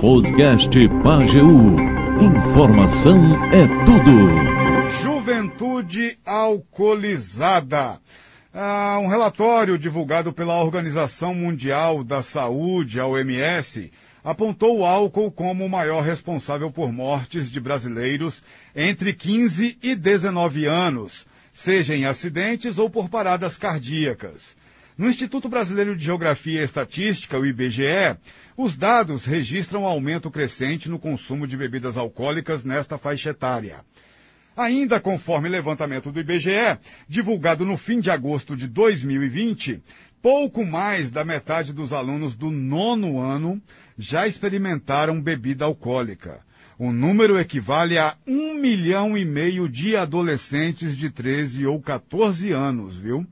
Podcast Pageu. Informação é tudo. Juventude alcoolizada. Ah, um relatório divulgado pela Organização Mundial da Saúde, a OMS, apontou o álcool como o maior responsável por mortes de brasileiros entre 15 e 19 anos, seja em acidentes ou por paradas cardíacas. No Instituto Brasileiro de Geografia e Estatística, o IBGE, os dados registram aumento crescente no consumo de bebidas alcoólicas nesta faixa etária. Ainda conforme levantamento do IBGE, divulgado no fim de agosto de 2020, pouco mais da metade dos alunos do nono ano já experimentaram bebida alcoólica. O número equivale a um milhão e meio de adolescentes de 13 ou 14 anos, viu?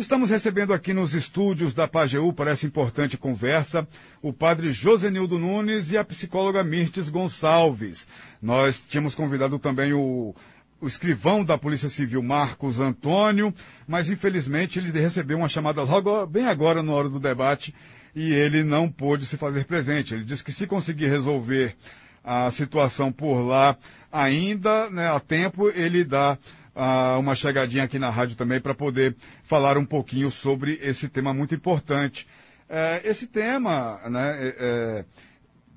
Estamos recebendo aqui nos estúdios da Pajeú para essa importante conversa o padre Josenildo Nunes e a psicóloga Mirtes Gonçalves. Nós tínhamos convidado também o, o escrivão da Polícia Civil, Marcos Antônio, mas infelizmente ele recebeu uma chamada logo bem agora na hora do debate e ele não pôde se fazer presente. Ele disse que se conseguir resolver a situação por lá ainda, né, a tempo, ele dá ah, uma chegadinha aqui na rádio também para poder falar um pouquinho sobre esse tema muito importante. É, esse tema né, é, é,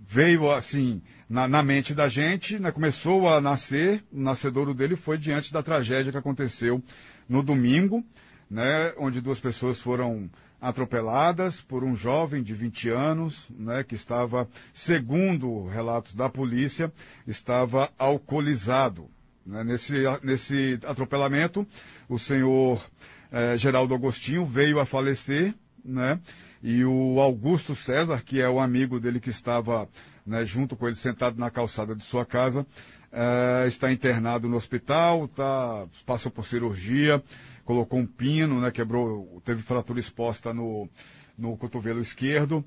veio assim na, na, mente da gente, né, começou a nascer, o nascedouro dele foi diante da tragédia que aconteceu no domingo, né, onde duas pessoas foram atropeladas por um jovem de 20 anos, né, que estava, segundo relatos da polícia, estava alcoolizado. Né? Nesse, nesse atropelamento, o senhor eh, Geraldo Agostinho veio a falecer, né? E o Augusto César, que é o amigo dele que estava né, junto com ele sentado na calçada de sua casa, eh, está internado no hospital, tá, passou por cirurgia, colocou um pino, né, quebrou, teve fratura exposta no, no cotovelo esquerdo,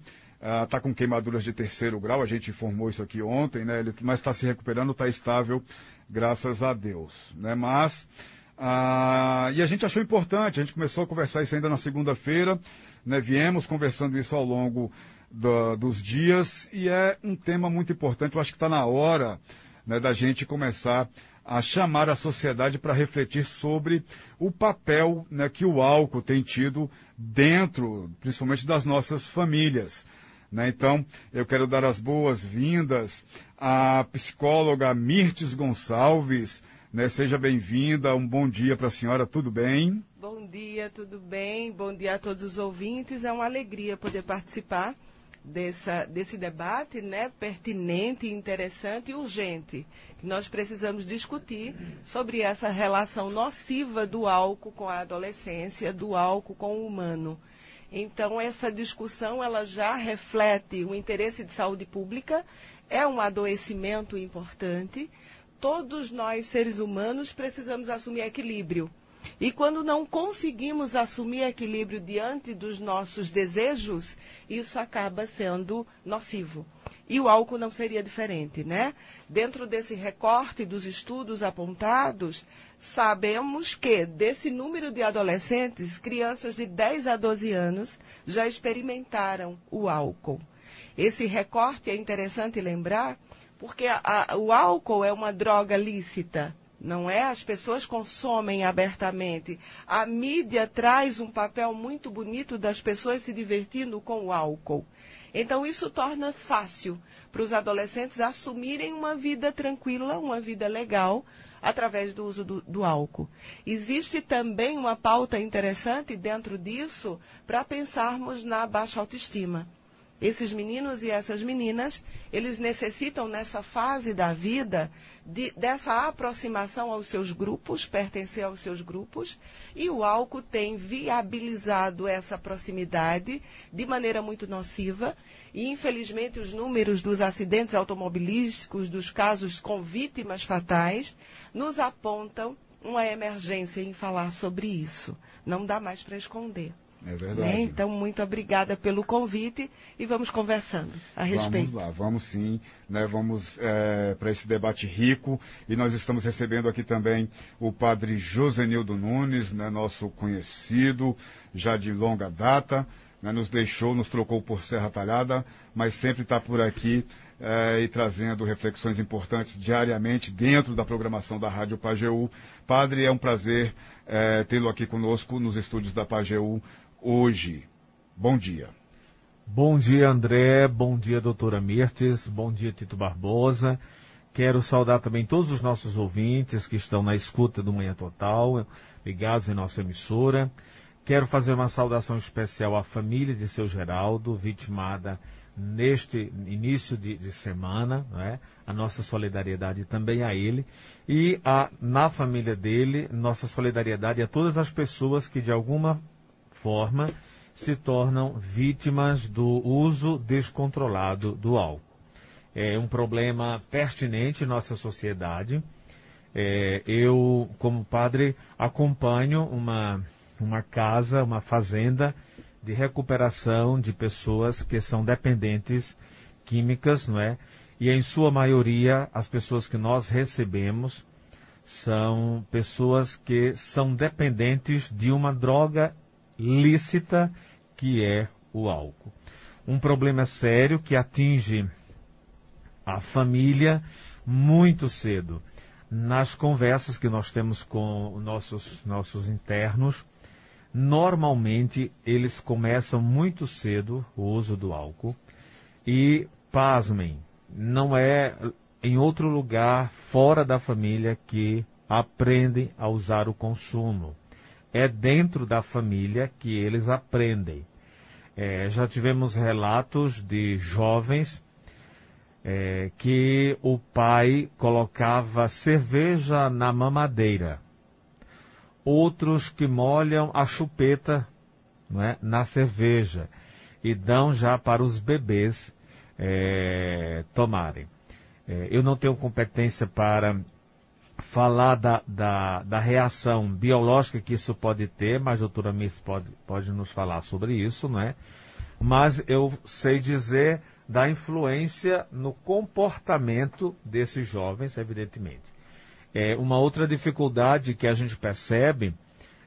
está uh, com queimaduras de terceiro grau, a gente informou isso aqui ontem, né, ele, mas está se recuperando, está estável, graças a Deus. Né? Mas, ah, e a gente achou importante, a gente começou a conversar isso ainda na segunda-feira, né? viemos conversando isso ao longo do, dos dias, e é um tema muito importante, eu acho que está na hora né, da gente começar a chamar a sociedade para refletir sobre o papel né, que o álcool tem tido dentro, principalmente das nossas famílias. Né? Então, eu quero dar as boas-vindas à psicóloga Mirtes Gonçalves. Né? Seja bem-vinda, um bom dia para a senhora, tudo bem? Bom dia, tudo bem? Bom dia a todos os ouvintes. É uma alegria poder participar dessa, desse debate né, pertinente, interessante e urgente. Nós precisamos discutir sobre essa relação nociva do álcool com a adolescência, do álcool com o humano. Então, essa discussão ela já reflete o interesse de saúde pública, é um adoecimento importante. Todos nós, seres humanos, precisamos assumir equilíbrio. E quando não conseguimos assumir equilíbrio diante dos nossos desejos, isso acaba sendo nocivo. E o álcool não seria diferente, né? Dentro desse recorte dos estudos apontados, sabemos que desse número de adolescentes, crianças de 10 a 12 anos já experimentaram o álcool. Esse recorte é interessante lembrar, porque a, a, o álcool é uma droga lícita, não é? As pessoas consomem abertamente. A mídia traz um papel muito bonito das pessoas se divertindo com o álcool. Então, isso torna fácil para os adolescentes assumirem uma vida tranquila, uma vida legal, através do uso do, do álcool. Existe também uma pauta interessante dentro disso para pensarmos na baixa autoestima. Esses meninos e essas meninas, eles necessitam nessa fase da vida de, dessa aproximação aos seus grupos, pertencer aos seus grupos, e o álcool tem viabilizado essa proximidade de maneira muito nociva. E, infelizmente, os números dos acidentes automobilísticos, dos casos com vítimas fatais, nos apontam uma emergência em falar sobre isso. Não dá mais para esconder. É verdade. Né? Então, muito obrigada pelo convite e vamos conversando a respeito. Vamos lá, vamos sim, né? vamos é, para esse debate rico e nós estamos recebendo aqui também o padre Josenildo Nunes, né? nosso conhecido, já de longa data, né, nos deixou, nos trocou por Serra Talhada, mas sempre está por aqui eh, e trazendo reflexões importantes diariamente dentro da programação da Rádio Pajeú. Padre, é um prazer eh, tê-lo aqui conosco nos estúdios da Pajeú hoje. Bom dia. Bom dia, André. Bom dia, doutora Mirtes. Bom dia, Tito Barbosa. Quero saudar também todos os nossos ouvintes que estão na escuta do Manhã Total, ligados em nossa emissora. Quero fazer uma saudação especial à família de seu Geraldo, vitimada neste início de, de semana, é? a nossa solidariedade também a ele, e a, na família dele, nossa solidariedade a todas as pessoas que de alguma forma se tornam vítimas do uso descontrolado do álcool. É um problema pertinente em nossa sociedade. É, eu, como padre, acompanho uma, uma casa, uma fazenda de recuperação de pessoas que são dependentes químicas, não é? E em sua maioria, as pessoas que nós recebemos são pessoas que são dependentes de uma droga lícita que é o álcool. Um problema sério que atinge a família muito cedo. Nas conversas que nós temos com nossos, nossos internos, normalmente eles começam muito cedo o uso do álcool e, pasmem, não é em outro lugar fora da família que aprendem a usar o consumo é dentro da família que eles aprendem. É, já tivemos relatos de jovens é, que o pai colocava cerveja na mamadeira. Outros que molham a chupeta é, na cerveja e dão já para os bebês é, tomarem. É, eu não tenho competência para falar da, da, da, reação biológica que isso pode ter, mas a doutora Miss pode, pode nos falar sobre isso, não é? Mas eu sei dizer da influência no comportamento desses jovens, evidentemente. É, uma outra dificuldade que a gente percebe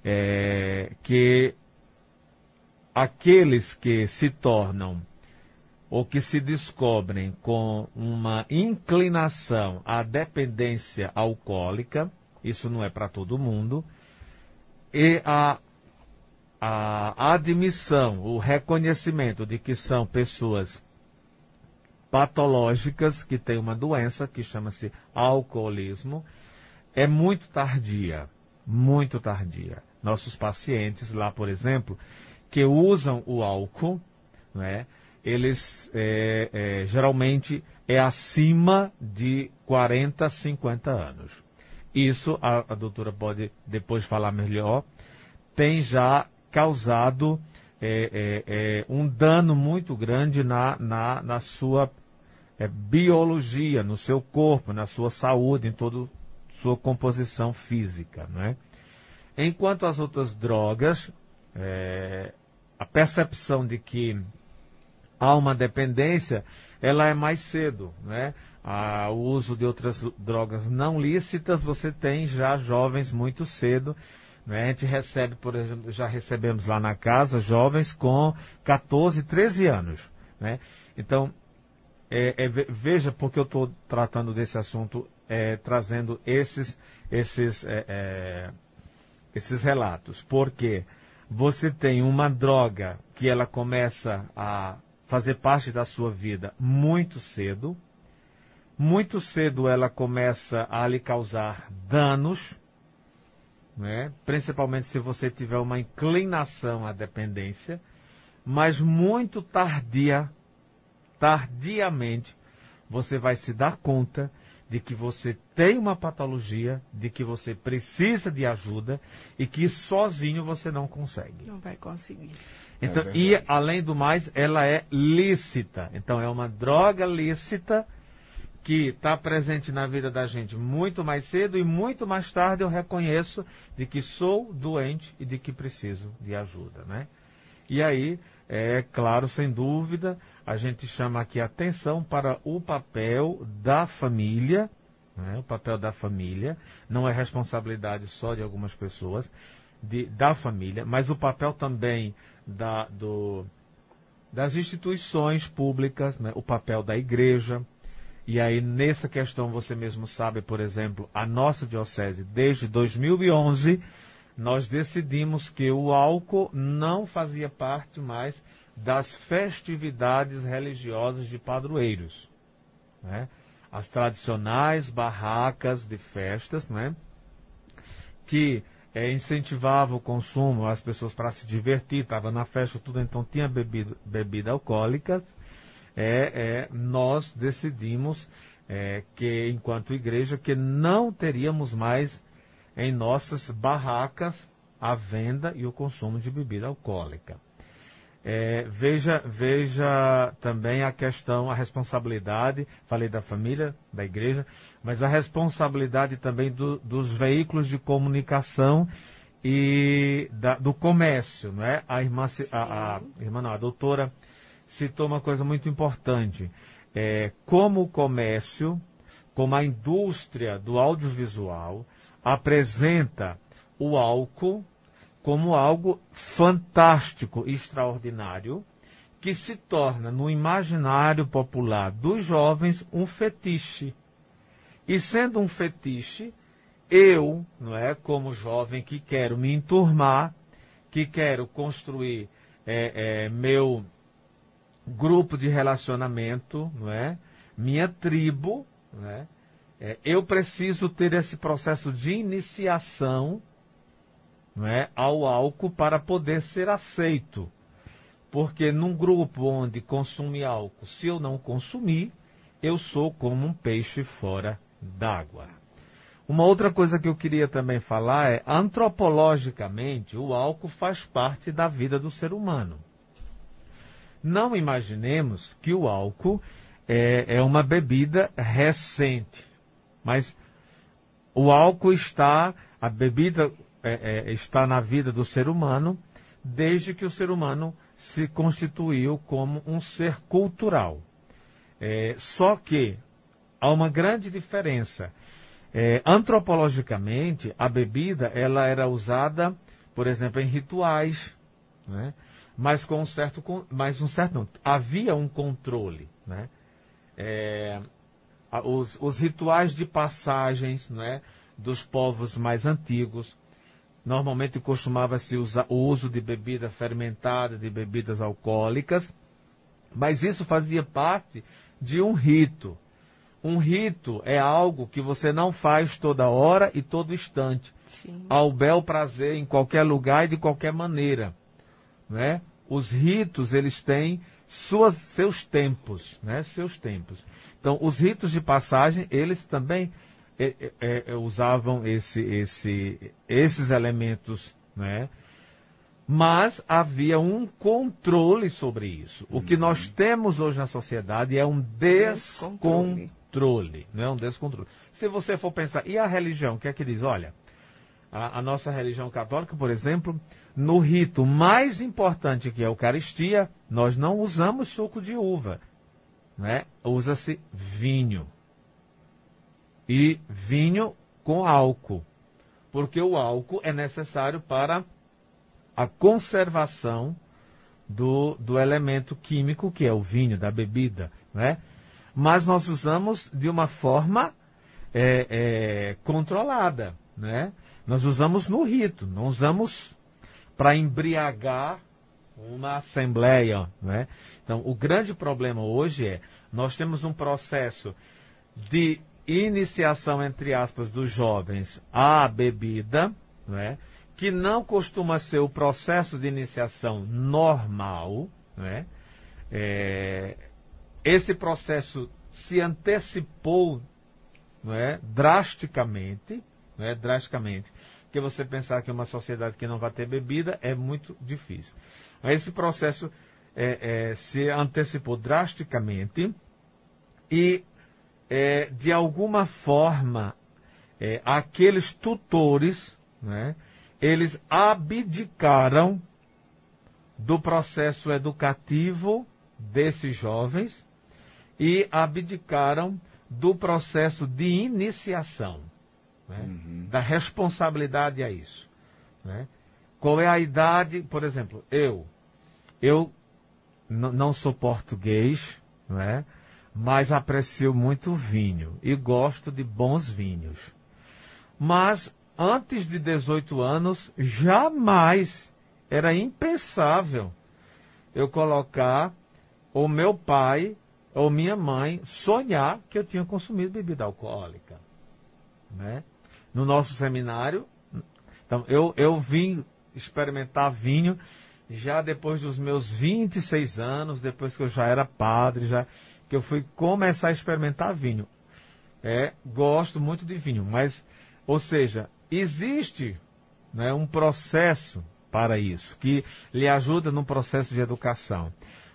é que aqueles que se tornam ou que se descobrem com uma inclinação à dependência alcoólica, isso não é para todo mundo, e a, a admissão, o reconhecimento de que são pessoas patológicas que têm uma doença que chama-se alcoolismo, é muito tardia, muito tardia. Nossos pacientes lá, por exemplo, que usam o álcool, não é? Eles é, é, geralmente é acima de 40, 50 anos. Isso, a, a doutora pode depois falar melhor, tem já causado é, é, é um dano muito grande na, na, na sua é, biologia, no seu corpo, na sua saúde, em toda sua composição física. Né? Enquanto as outras drogas, a percepção de que há uma dependência, ela é mais cedo, né? o uso de outras drogas não lícitas, você tem já jovens muito cedo. Né? A gente recebe, por exemplo, já recebemos lá na casa jovens com 14, 13 anos. Né? Então, é, é, veja porque eu estou tratando desse assunto, é, trazendo esses, esses, é, é, esses relatos. Porque você tem uma droga que ela começa a fazer parte da sua vida muito cedo. Muito cedo ela começa a lhe causar danos, né? principalmente se você tiver uma inclinação à dependência, mas muito tardia, tardiamente, você vai se dar conta de que você tem uma patologia, de que você precisa de ajuda e que sozinho você não consegue. Não vai conseguir. Então, é e além do mais, ela é lícita. Então, é uma droga lícita que está presente na vida da gente muito mais cedo e muito mais tarde eu reconheço de que sou doente e de que preciso de ajuda, né? E aí, é claro, sem dúvida, a gente chama aqui atenção para o papel da família, né? o papel da família, não é responsabilidade só de algumas pessoas, de, da família, mas o papel também da, do, das instituições públicas, né, o papel da igreja. E aí, nessa questão, você mesmo sabe, por exemplo, a nossa diocese, desde 2011, nós decidimos que o álcool não fazia parte mais das festividades religiosas de padroeiros. Né? As tradicionais barracas de festas, né? que é, incentivava o consumo, as pessoas para se divertir, estava na festa tudo, então tinha bebida, bebida alcoólica. É, é, nós decidimos é, que, enquanto igreja, que não teríamos mais em nossas barracas a venda e o consumo de bebida alcoólica. É, veja, veja também a questão, a responsabilidade, falei da família, da igreja, mas a responsabilidade também do, dos veículos de comunicação e da, do comércio, não é? A irmã, a, a, irmã não, a doutora citou uma coisa muito importante. É, como o comércio, como a indústria do audiovisual apresenta o álcool como algo fantástico, extraordinário, que se torna no imaginário popular dos jovens um fetiche. E sendo um fetiche, eu, não é, como jovem que quero me enturmar, que quero construir é, é, meu grupo de relacionamento, não é, minha tribo, não é, é, eu preciso ter esse processo de iniciação não é, ao álcool para poder ser aceito. Porque num grupo onde consome álcool, se eu não consumir, eu sou como um peixe fora d'água. Uma outra coisa que eu queria também falar é, antropologicamente, o álcool faz parte da vida do ser humano. Não imaginemos que o álcool é, é uma bebida recente, mas o álcool está, a bebida é, é, está na vida do ser humano desde que o ser humano se constituiu como um ser cultural. É, só que há uma grande diferença. É, antropologicamente, a bebida ela era usada, por exemplo, em rituais, né? mas com um certo, mas um certo não, havia um controle, né? É, os, os, rituais de passagens, né, dos povos mais antigos, Normalmente costumava-se usar o uso de bebida fermentada, de bebidas alcoólicas, mas isso fazia parte de um rito. Um rito é algo que você não faz toda hora e todo instante. Sim. Ao bel prazer, em qualquer lugar e de qualquer maneira. Né? Os ritos, eles têm suas, seus tempos, né? seus tempos. Então, os ritos de passagem, eles também é, é, é, usavam esse, esse, esses elementos, né? Mas havia um controle sobre isso. O que nós uhum. temos hoje na sociedade é um descontrole. descontrole não é um descontrole. Se você for pensar, e a religião, o que é que diz? Olha, a, a, nossa religião católica, por exemplo, no rito mais importante que é a Eucaristia, nós não usamos suco de uva, né? usa-se vinho e vinho com álcool, porque o álcool é necessário para a conservação do, do elemento químico que é o vinho, da bebida, né? Mas nós usamos de uma forma é, é, controlada, né? Nós usamos no rito, não usamos para embriagar uma assembleia, né? Então, o grande problema hoje é nós temos um processo de iniciação, entre aspas, dos jovens à bebida, né, que não costuma ser o processo de iniciação normal. Né, é, esse processo se antecipou é, drasticamente, é, drasticamente, porque você pensar que uma sociedade que não vai ter bebida é muito difícil. Esse processo é, é, se antecipou drasticamente e é, de alguma forma, é, aqueles tutores, né, eles abdicaram do processo educativo desses jovens e abdicaram do processo de iniciação, né, uhum. da responsabilidade a isso. Né? Qual é a idade, por exemplo, eu, eu não sou português, não é? Mas aprecio muito vinho e gosto de bons vinhos. Mas antes de 18 anos, jamais era impensável eu colocar o meu pai ou minha mãe sonhar que eu tinha consumido bebida alcoólica. Né? No nosso seminário, então, eu, eu vim experimentar vinho já depois dos meus 26 anos, depois que eu já era padre, já que eu fui começar a experimentar vinho. É, gosto muito de vinho, mas, ou seja, existe né, um processo para isso, que lhe ajuda no processo de educação.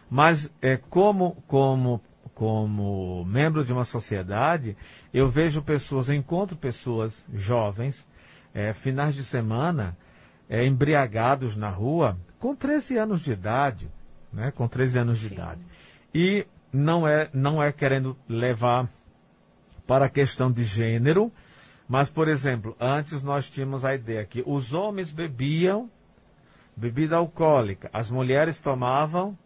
Mas é, como, como, como membro de uma sociedade, eu vejo pessoas, encontro pessoas jovens, é, finais de semana, é, embriagados na rua, com 13 anos de idade, né, com 13 anos de Sim. idade. E não é, não é querendo levar para a questão de gênero, mas, por exemplo, antes nós tínhamos a ideia que os homens bebiam bebida alcoólica, as mulheres tomavam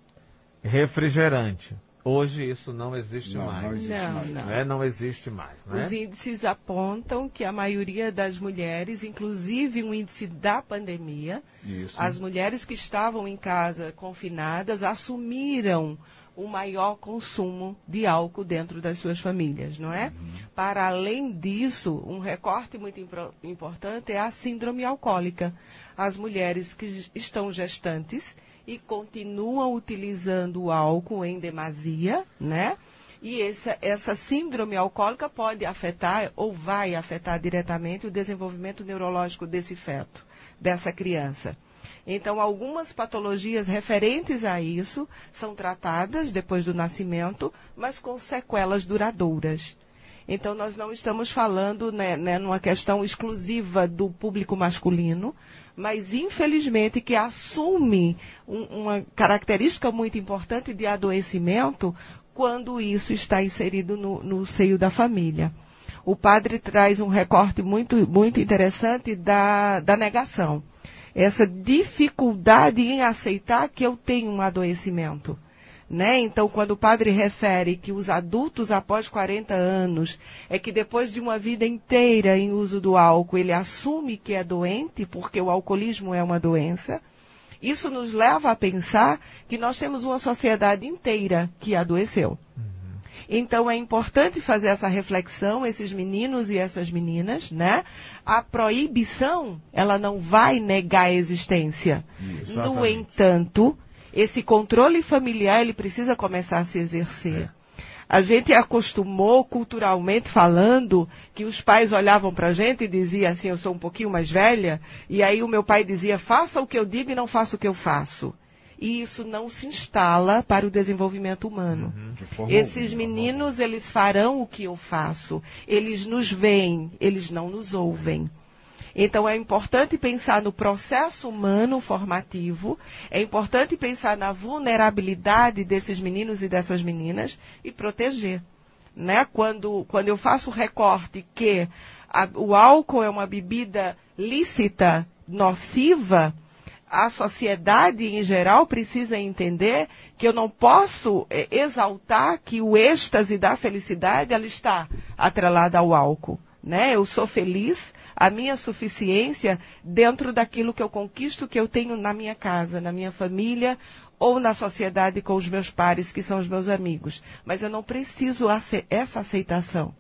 refrigerante. Hoje isso não existe não, mais. Não existe não, mais. Não. É, não existe mais. Né? Os índices apontam que a maioria das mulheres, inclusive um índice da pandemia, isso. as mulheres que estavam em casa confinadas assumiram o maior consumo de álcool dentro das suas famílias, não é? Uhum. Para além disso, um recorte muito importante é a síndrome alcoólica. As mulheres que estão gestantes e continuam utilizando o álcool em demasia, né? E essa, essa síndrome alcoólica pode afetar ou vai afetar diretamente o desenvolvimento neurológico desse feto, dessa criança. Então, algumas patologias referentes a isso são tratadas depois do nascimento, mas com sequelas duradouras. Então, nós não estamos falando né, né, numa questão exclusiva do público masculino, mas infelizmente que assume um, uma característica muito importante de adoecimento quando isso está inserido no, no seio da família. O padre traz um recorte muito, muito interessante da, da negação essa dificuldade em aceitar que eu tenho um adoecimento. Né? Então, quando o padre refere que os adultos após 40 anos é que depois de uma vida inteira em uso do álcool, ele assume que é doente, porque o alcoolismo é uma doença, isso nos leva a pensar que nós temos uma sociedade inteira que adoeceu. Uhum. Então é importante fazer essa reflexão, esses meninos e essas meninas, né? A proibição, ela não vai negar a existência. Exatamente. No entanto, esse controle familiar, ele precisa começar a se exercer. É. A gente acostumou, culturalmente falando, que os pais olhavam para a gente e diziam assim, eu sou um pouquinho mais velha, e aí o meu pai dizia, faça o que eu digo e não faça o que eu faço e isso não se instala para o desenvolvimento humano. Uhum, Esses meninos, eles farão o que eu faço. Eles nos veem, eles não nos ouvem. Então é importante pensar no processo humano formativo, é importante pensar na vulnerabilidade desses meninos e dessas meninas e proteger. Né? Quando, quando eu faço o recorte que a, o álcool é uma bebida lícita, nociva, a sociedade em geral precisa entender que eu não posso é, exaltar que o êxtase da felicidade ela está atrelada ao álcool. Né? Eu sou feliz, a minha suficiência dentro daquilo que eu conquisto, que eu tenho na minha casa, na minha família ou na sociedade com os meus pares, que são os meus amigos. Mas eu não preciso ace essa aceitação.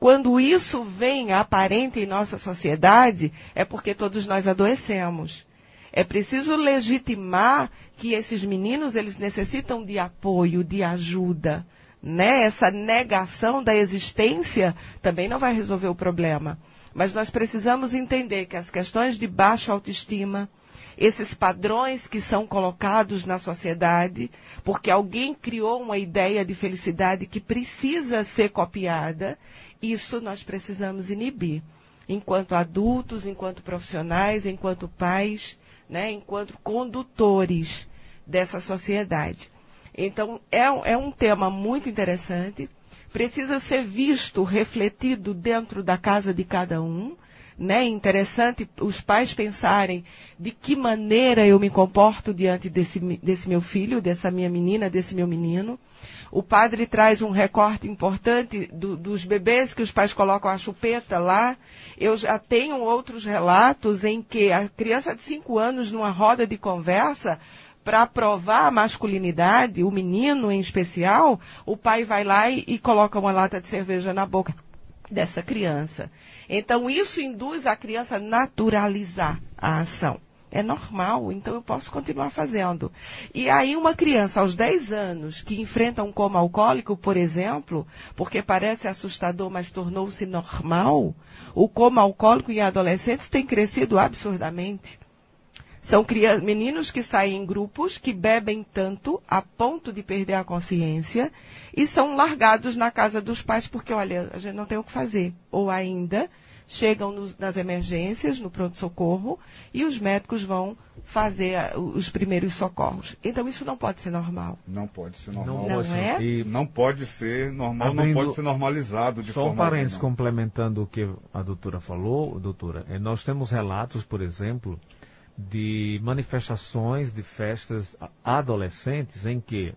Quando isso vem aparente em nossa sociedade, é porque todos nós adoecemos. É preciso legitimar que esses meninos eles necessitam de apoio, de ajuda. Né? Essa negação da existência também não vai resolver o problema. Mas nós precisamos entender que as questões de baixa autoestima, esses padrões que são colocados na sociedade, porque alguém criou uma ideia de felicidade que precisa ser copiada, isso nós precisamos inibir. Enquanto adultos, enquanto profissionais, enquanto pais, né, enquanto condutores dessa sociedade. Então, é, é um tema muito interessante, precisa ser visto, refletido dentro da casa de cada um, né, interessante os pais pensarem de que maneira eu me comporto diante desse, desse meu filho, dessa minha menina, desse meu menino. O padre traz um recorte importante do, dos bebês que os pais colocam a chupeta lá. Eu já tenho outros relatos em que a criança de 5 anos, numa roda de conversa, para provar a masculinidade, o menino em especial, o pai vai lá e, e coloca uma lata de cerveja na boca dessa criança. Então, isso induz a criança a naturalizar a ação. É normal, então eu posso continuar fazendo. E aí uma criança aos 10 anos que enfrenta um coma alcoólico, por exemplo, porque parece assustador, mas tornou-se normal, o coma alcoólico em adolescentes tem crescido absurdamente. São meninos que saem em grupos, que bebem tanto a ponto de perder a consciência e são largados na casa dos pais porque, olha, a gente não tem o que fazer. Ou ainda chegam nos, nas emergências, no pronto-socorro, e os médicos vão fazer os primeiros socorros. Então isso não pode ser normal. Não pode ser normal. Não, não é? E não pode ser normal, Abrindo, não pode ser normalizado de só forma. Só um parênteses complementando o que a doutora falou, doutora. É, nós temos relatos, por exemplo, de manifestações de festas adolescentes em que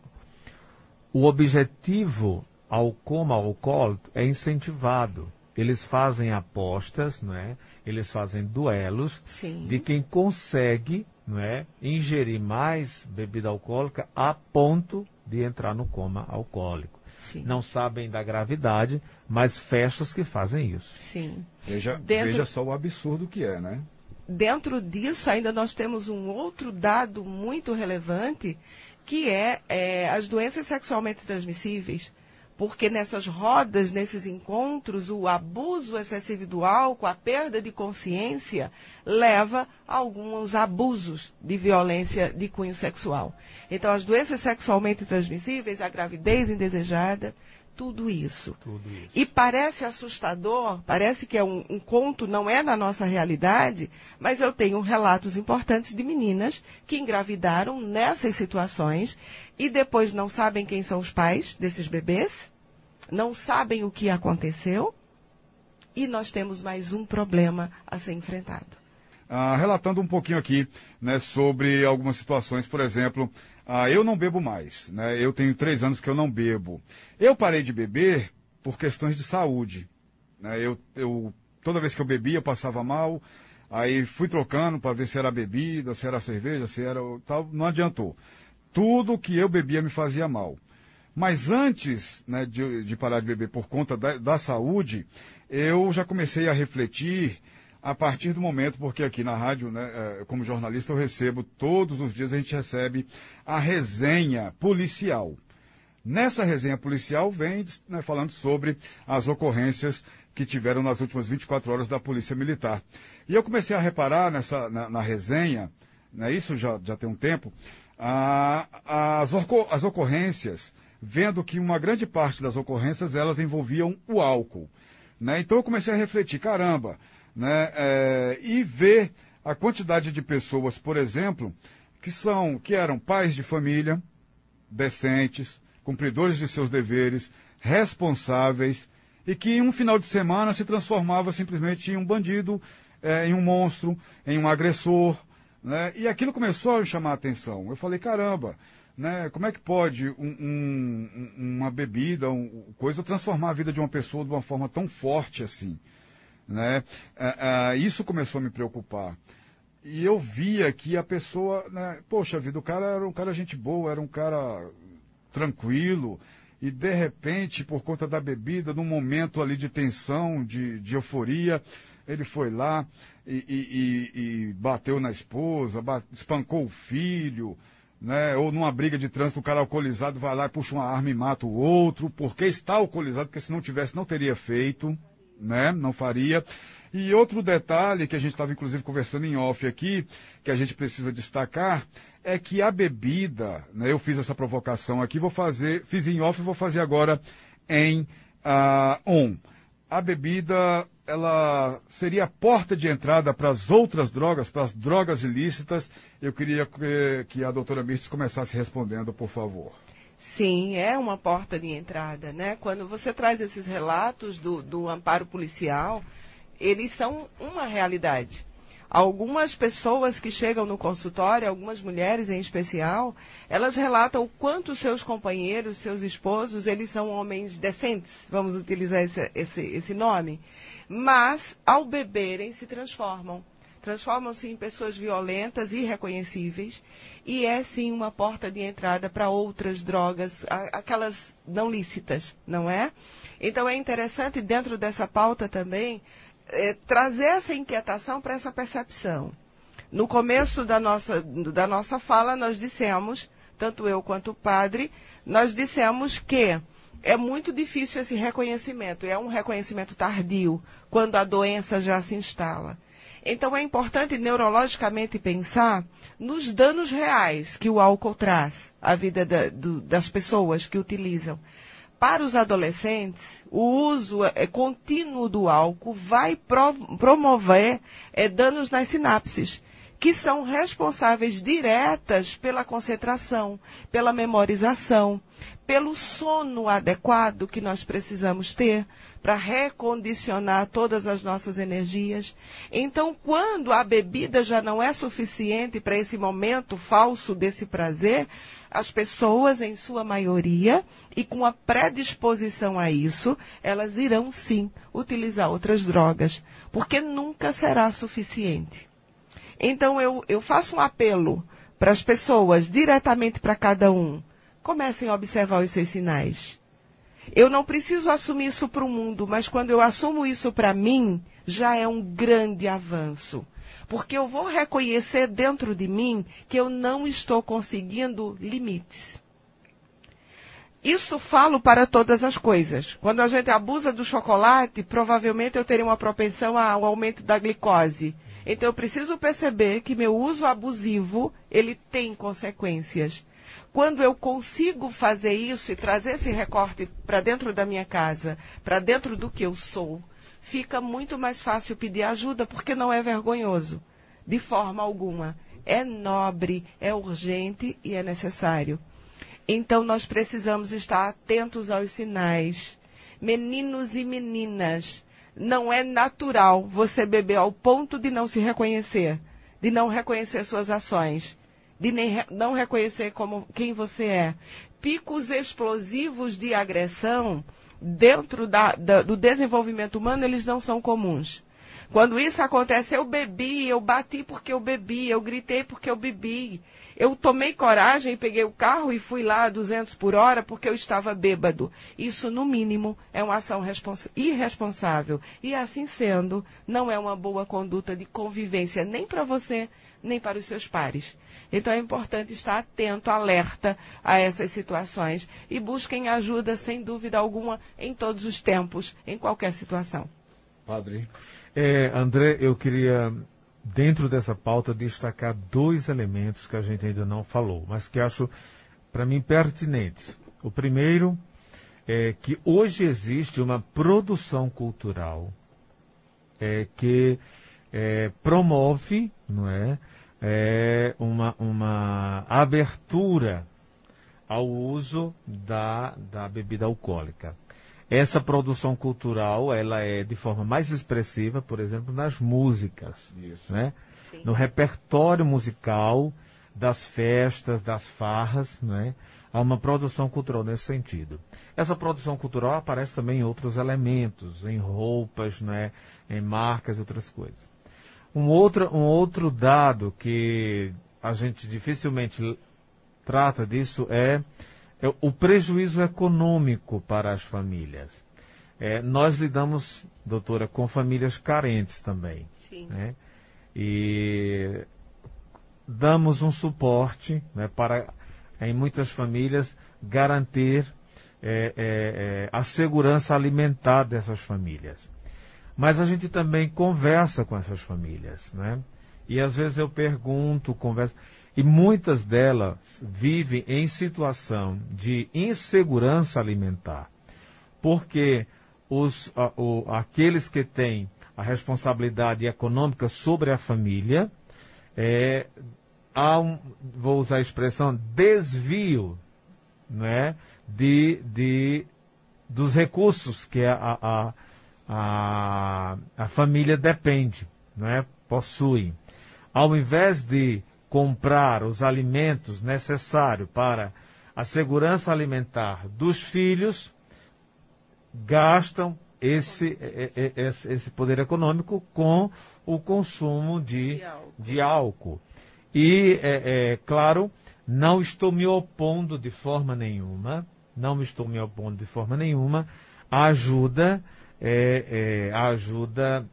o objetivo ao coma alcoólico é incentivado. Eles fazem apostas, não é? Eles fazem duelos Sim. de quem consegue, não é, ingerir mais bebida alcoólica a ponto de entrar no coma alcoólico. Sim. Não sabem da gravidade, mas festas que fazem isso. Sim. Veja, Dentro... veja só o absurdo que é, né? Dentro disso, ainda nós temos um outro dado muito relevante, que é, é, as doenças sexualmente transmissíveis. Porque nessas rodas, nesses encontros, o abuso excessivo do álcool, a perda de consciência, leva a alguns abusos de violência de cunho sexual. Então, as doenças sexualmente transmissíveis, a gravidez indesejada, tudo isso. Tudo isso. E parece assustador, parece que é um, um, conto, não é na nossa realidade, mas eu tenho relatos importantes de meninas que engravidaram nessas situações e depois não sabem quem são os pais desses bebês, não sabem o que aconteceu e nós temos mais um problema a ser enfrentado. Ah, relatando um pouquinho aqui né, sobre algumas situações, por exemplo, ah, eu não bebo mais, né? Eu tenho três anos que eu não bebo. Eu parei de beber por questões de saúde. Né? Eu, eu, toda vez que eu bebia, eu passava mal. Aí fui trocando para ver se era bebida, se era cerveja, se era tal. Não adiantou. Tudo que eu bebia me fazia mal. Mas antes né, de, de, parar de beber por conta da, da saúde, eu já comecei a refletir a partir do momento, porque aqui na rádio, né, é, como jornalista, eu recebo todos os dias, a gente recebe a resenha policial. Nessa resenha policial vem né, falando sobre as ocorrências que tiveram nas últimas 24 horas da Polícia Militar. E eu comecei a reparar nessa, na, na resenha, né, isso já, já tem um tempo, a, as, as ocorrências, vendo que uma grande parte das ocorrências elas envolviam o álcool. Né? Então eu comecei a refletir, caramba, né, é, e ver a quantidade de pessoas, por exemplo, que são, que eram pais de família, decentes, cumpridores de seus deveres, responsáveis, e que em um final de semana se transformava simplesmente em um bandido, é, em um monstro, em um agressor, né? E aquilo começou a me chamar a atenção. Eu falei, caramba, né? Como é que pode um, um, uma bebida, um, coisa transformar a vida de uma pessoa de uma forma tão forte assim? Né? É, é, isso começou a me preocupar. E eu via que a pessoa, né, poxa vida, o cara era um cara gente boa, era um cara tranquilo, e de repente, por conta da bebida, num momento ali de tensão, de, de euforia, ele foi lá e, e, e, e bateu na esposa, bate, espancou o filho, né? Ou numa briga de trânsito, o cara alcoolizado vai lá e puxa uma arma e mata o outro, porque está alcoolizado, porque se não tivesse, não teria feito né? Não faria. E outro detalhe que a gente estava inclusive conversando em off aqui, que a gente precisa destacar, é que a bebida, né? Eu fiz essa provocação aqui, vou fazer, fiz em off e vou fazer agora em uh, on. A bebida, ela seria a porta de entrada para as outras drogas, para as drogas ilícitas. Eu queria que, que a doutora Mirtes começasse respondendo, por favor. Sim, é uma porta de entrada, né? Quando você traz esses relatos do, do amparo policial, eles são uma realidade. Algumas pessoas que chegam no consultório, algumas mulheres em especial, elas relatam o quanto seus companheiros, seus esposos, eles são homens decentes, vamos utilizar esse, esse, esse nome, mas ao beberem se transformam. Transformam-se em pessoas violentas, irreconhecíveis, e é sim uma porta de entrada para outras drogas, aquelas não lícitas, não é? Então é interessante dentro dessa pauta também é, trazer essa inquietação para essa percepção. No começo da nossa, da nossa fala, nós dissemos, tanto eu quanto o padre, nós dissemos que é muito difícil esse reconhecimento, é um reconhecimento tardio, quando a doença já se instala. Então é importante neurologicamente pensar nos danos reais que o álcool traz à vida da, do, das pessoas que utilizam. Para os adolescentes, o uso é, contínuo do álcool vai pro, promover é, danos nas sinapses, que são responsáveis diretas pela concentração, pela memorização, pelo sono adequado que nós precisamos ter para recondicionar todas as nossas energias. Então, quando a bebida já não é suficiente para esse momento falso desse prazer, as pessoas, em sua maioria, e com a predisposição a isso, elas irão sim utilizar outras drogas, porque nunca será suficiente. Então eu, eu faço um apelo para as pessoas, diretamente para cada um. Comecem a observar os seus sinais. Eu não preciso assumir isso para o mundo, mas quando eu assumo isso para mim, já é um grande avanço porque eu vou reconhecer dentro de mim que eu não estou conseguindo limites. Isso falo para todas as coisas. Quando a gente abusa do chocolate, provavelmente eu teria uma propensão ao aumento da glicose. Então eu preciso perceber que meu uso abusivo, ele tem consequências. Quando eu consigo fazer isso e trazer esse recorte para dentro da minha casa, para dentro do que eu sou, fica muito mais fácil pedir ajuda porque não é vergonhoso. De forma alguma. É nobre, é urgente e é necessário. Então nós precisamos estar atentos aos sinais. Meninos e meninas, não é natural você beber ao ponto de não se reconhecer, de não reconhecer suas ações, de não reconhecer como quem você é. Picos explosivos de agressão dentro da, da, do desenvolvimento humano, eles não são comuns. Quando isso acontece, eu bebi, eu bati porque eu bebi, eu gritei porque eu bebi. Eu tomei coragem, peguei o carro e fui lá a 200 por hora porque eu estava bêbado. Isso, no mínimo, é uma ação irresponsável. E assim sendo, não é uma boa conduta de convivência nem para você, nem para os seus pares. Então é importante estar atento, alerta a essas situações e busquem ajuda, sem dúvida alguma, em todos os tempos, em qualquer situação. Padre. É, André, eu queria, dentro dessa pauta, destacar dois elementos que a gente ainda não falou, mas que acho, para mim, pertinentes. O primeiro é que hoje existe uma produção cultural é, que é, promove, não é, é, uma, uma abertura ao uso da, da bebida alcoólica. Essa produção cultural, ela é de forma mais expressiva, por exemplo, nas músicas, Isso. né? No repertório musical das festas, das farras, né? Há uma produção cultural nesse sentido. Essa produção cultural aparece também em outros elementos, em roupas, né? em marcas e outras coisas. Um outro, um outro dado que a gente dificilmente trata disso é, é o prejuízo econômico para as famílias. É, nós lidamos, doutora, com famílias carentes também. Sim. Né? E damos um suporte né, para, em muitas famílias, garantir é, é, é a segurança alimentar dessas famílias. Mas a gente também conversa com essas famílias, né? E às vezes eu pergunto, converso, e muitas delas vivem em situação de insegurança alimentar, porque os, a, o, aqueles que têm a responsabilidade econômica sobre a família, é, há um, vou usar a expressão, desvio né, de, de, dos recursos que a, a, a, a família depende, não é? possui. Ao invés de comprar os alimentos necessários para a segurança alimentar dos filhos, gastam esse, esse, esse poder econômico com o consumo de, de álcool. De álcool. E, é, é, claro, não estou me opondo de forma nenhuma, não estou me opondo de forma nenhuma à ajuda, é, é, a ajuda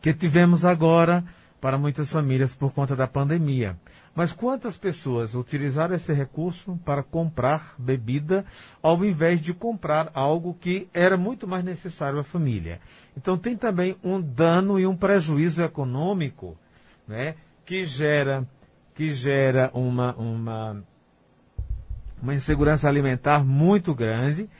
que tivemos agora para muitas famílias por conta da pandemia. Mas quantas pessoas utilizaram esse recurso para comprar bebida ao invés de comprar algo que era muito mais necessário à família? Então tem também um dano e um prejuízo econômico, né, que gera que gera uma, uma, uma insegurança alimentar muito grande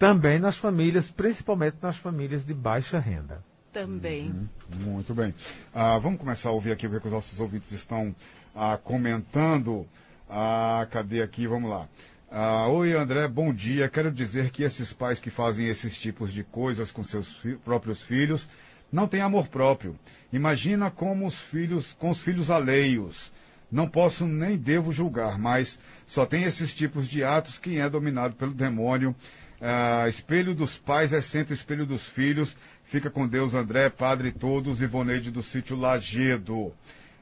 também nas famílias, principalmente nas famílias de baixa renda também. Uhum, muito bem. Ah, vamos começar a ouvir aqui o que os nossos ouvintes estão ah, comentando. Ah, cadê aqui? Vamos lá. Ah, Oi, André, bom dia. Quero dizer que esses pais que fazem esses tipos de coisas com seus fi próprios filhos não têm amor próprio. Imagina como os filhos, com os filhos alheios. Não posso nem devo julgar, mas só tem esses tipos de atos quem é dominado pelo demônio. Ah, espelho dos pais é sempre espelho dos filhos. Fica com Deus, André, Padre todos, Ivoneide do sítio Lagedo.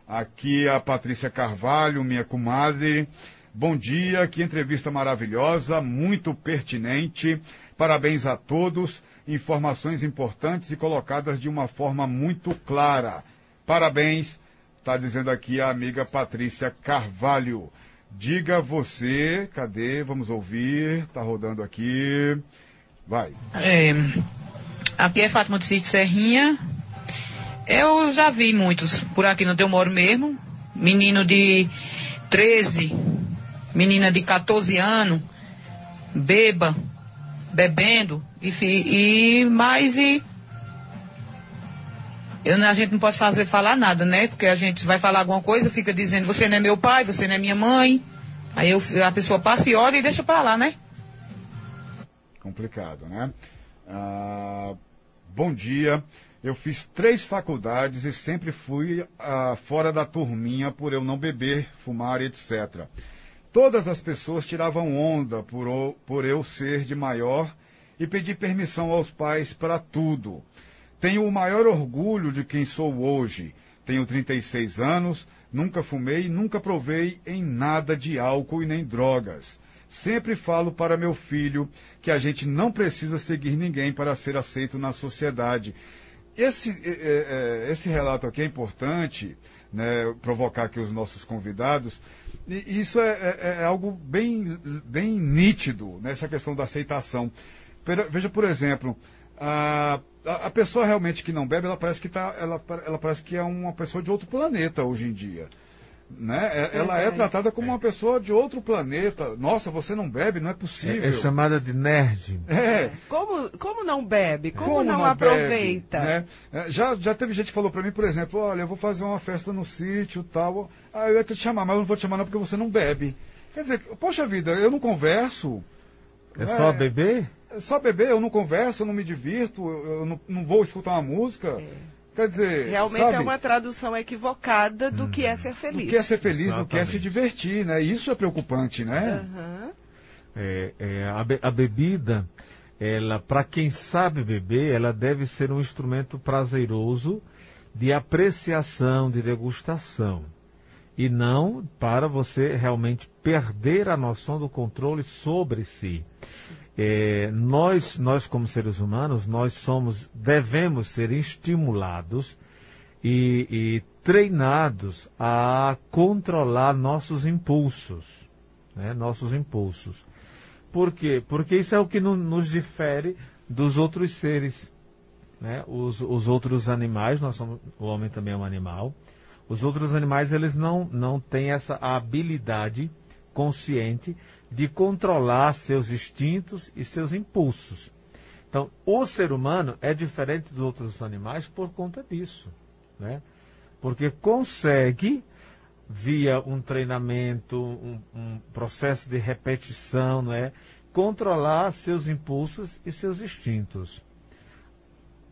Aqui a Patrícia Carvalho, minha comadre. Bom dia, que entrevista maravilhosa, muito pertinente. Parabéns a todos. Informações importantes e colocadas de uma forma muito clara. Parabéns, está dizendo aqui a amiga Patrícia Carvalho. Diga você, cadê? Vamos ouvir. Está rodando aqui. Vai. É, Aqui é Fátima do Sítio Serrinha. Eu já vi muitos por aqui no Teu Moro mesmo. Menino de 13, menina de 14 anos, beba, bebendo, e, e mais e. Eu, a gente não pode fazer falar nada, né? Porque a gente vai falar alguma coisa, fica dizendo, você não é meu pai, você não é minha mãe. Aí eu, a pessoa passa e olha e deixa pra lá, né? Complicado, né? Ah, bom dia. Eu fiz três faculdades e sempre fui ah, fora da turminha por eu não beber, fumar, etc. Todas as pessoas tiravam onda por, por eu ser de maior e pedir permissão aos pais para tudo. Tenho o maior orgulho de quem sou hoje. Tenho 36 anos, nunca fumei, nunca provei em nada de álcool e nem drogas. Sempre falo para meu filho que a gente não precisa seguir ninguém para ser aceito na sociedade. Esse, é, é, esse relato aqui é importante, né, provocar aqui os nossos convidados. E isso é, é, é algo bem, bem nítido nessa questão da aceitação. Veja, por exemplo, a, a pessoa realmente que não bebe, ela parece que, tá, ela, ela parece que é uma pessoa de outro planeta hoje em dia. Né? É, ela é tratada como uma pessoa de outro planeta. Nossa, você não bebe, não é possível. É, é chamada de nerd. É. Como, como não bebe? Como, como não, não, aproveita? Bebe, né? É, já, já teve gente que falou para mim, por exemplo, olha, eu vou fazer uma festa no sítio tal. Ah, eu ia te chamar, mas eu não vou te chamar não porque você não bebe. Quer dizer, poxa vida, eu não converso. É, só beber? É só beber, eu não converso, eu não me divirto, eu não, não vou escutar uma música. É. Quer dizer. Realmente sabe? é uma tradução equivocada do hum. que é ser feliz. Do que é ser feliz, Exatamente. do que é se divertir, né? Isso é preocupante, né? Uhum. É, é, a, be a bebida, ela, para quem sabe beber, ela deve ser um instrumento prazeroso de apreciação, de degustação. E não para você realmente perder a noção do controle sobre si. É, nós, nós como seres humanos, nós somos, devemos ser estimulados e, e treinados a controlar nossos impulsos, né? nossos impulsos. Por quê? Porque isso é o que no, nos difere dos outros seres. Né? Os, os outros animais, nós somos, o homem também é um animal, os outros animais eles não, não têm essa habilidade consciente de controlar seus instintos e seus impulsos. Então, o ser humano é diferente dos outros animais por conta disso, né? Porque consegue, via um treinamento, um, um processo de repetição, não é? controlar seus impulsos e seus instintos.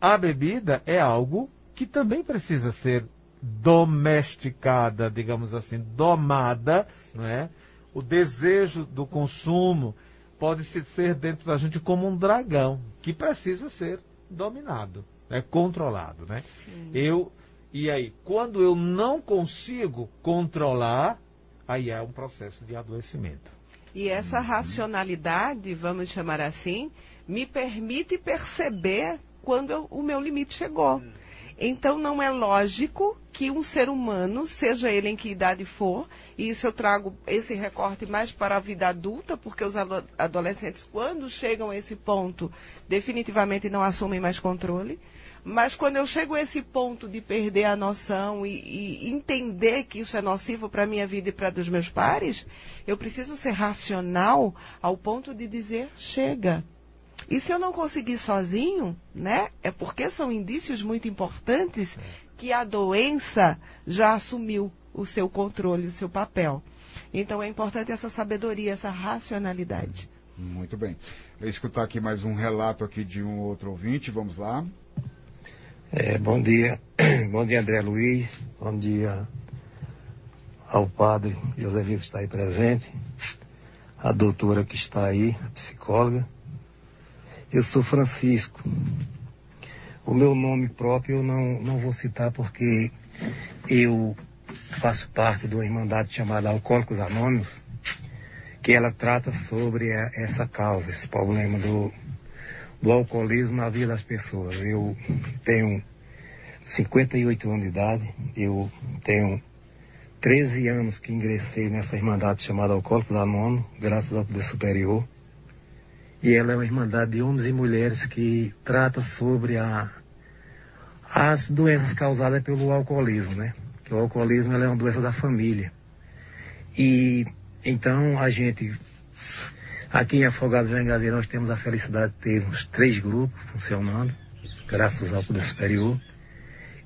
a bebida é algo que também precisa ser domesticada, digamos assim, domada, não é? O desejo do consumo pode ser dentro da gente como um dragão que precisa ser dominado, né? controlado, né? Eu e aí, quando eu não consigo controlar, aí é um processo de adoecimento. E essa racionalidade, vamos chamar assim, me permite perceber quando eu, o meu limite chegou. Então não é lógico que um ser humano, seja ele em que idade for, e isso eu trago esse recorte mais para a vida adulta, porque os adolescentes, quando chegam a esse ponto, definitivamente não assumem mais controle. Mas quando eu chego a esse ponto de perder a noção e, e entender que isso é nocivo para a minha vida e para dos meus pares, eu preciso ser racional ao ponto de dizer chega. E se eu não conseguir sozinho, né, é porque são indícios muito importantes que a doença já assumiu o seu controle, o seu papel. Então é importante essa sabedoria, essa racionalidade. Muito bem. Vou escutar aqui mais um relato aqui de um outro ouvinte. Vamos lá. É, bom dia. Bom dia, André Luiz. Bom dia ao padre José Vivo que está aí presente. A doutora que está aí, a psicóloga. Eu sou Francisco. O meu nome próprio eu não, não vou citar porque eu faço parte de uma irmandade chamada Alcoólicos Anônimos, que ela trata sobre a, essa causa, esse problema do, do alcoolismo na vida das pessoas. Eu tenho 58 anos de idade, eu tenho 13 anos que ingressei nessa irmandade chamada Alcoólicos Anônimos, graças ao Poder Superior. E ela é uma irmandade de homens e mulheres que trata sobre a, as doenças causadas pelo alcoolismo, né? Que o alcoolismo é uma doença da família. E então a gente, aqui em Afogados Engadeira, nós temos a felicidade de ter uns três grupos funcionando, graças ao Poder Superior,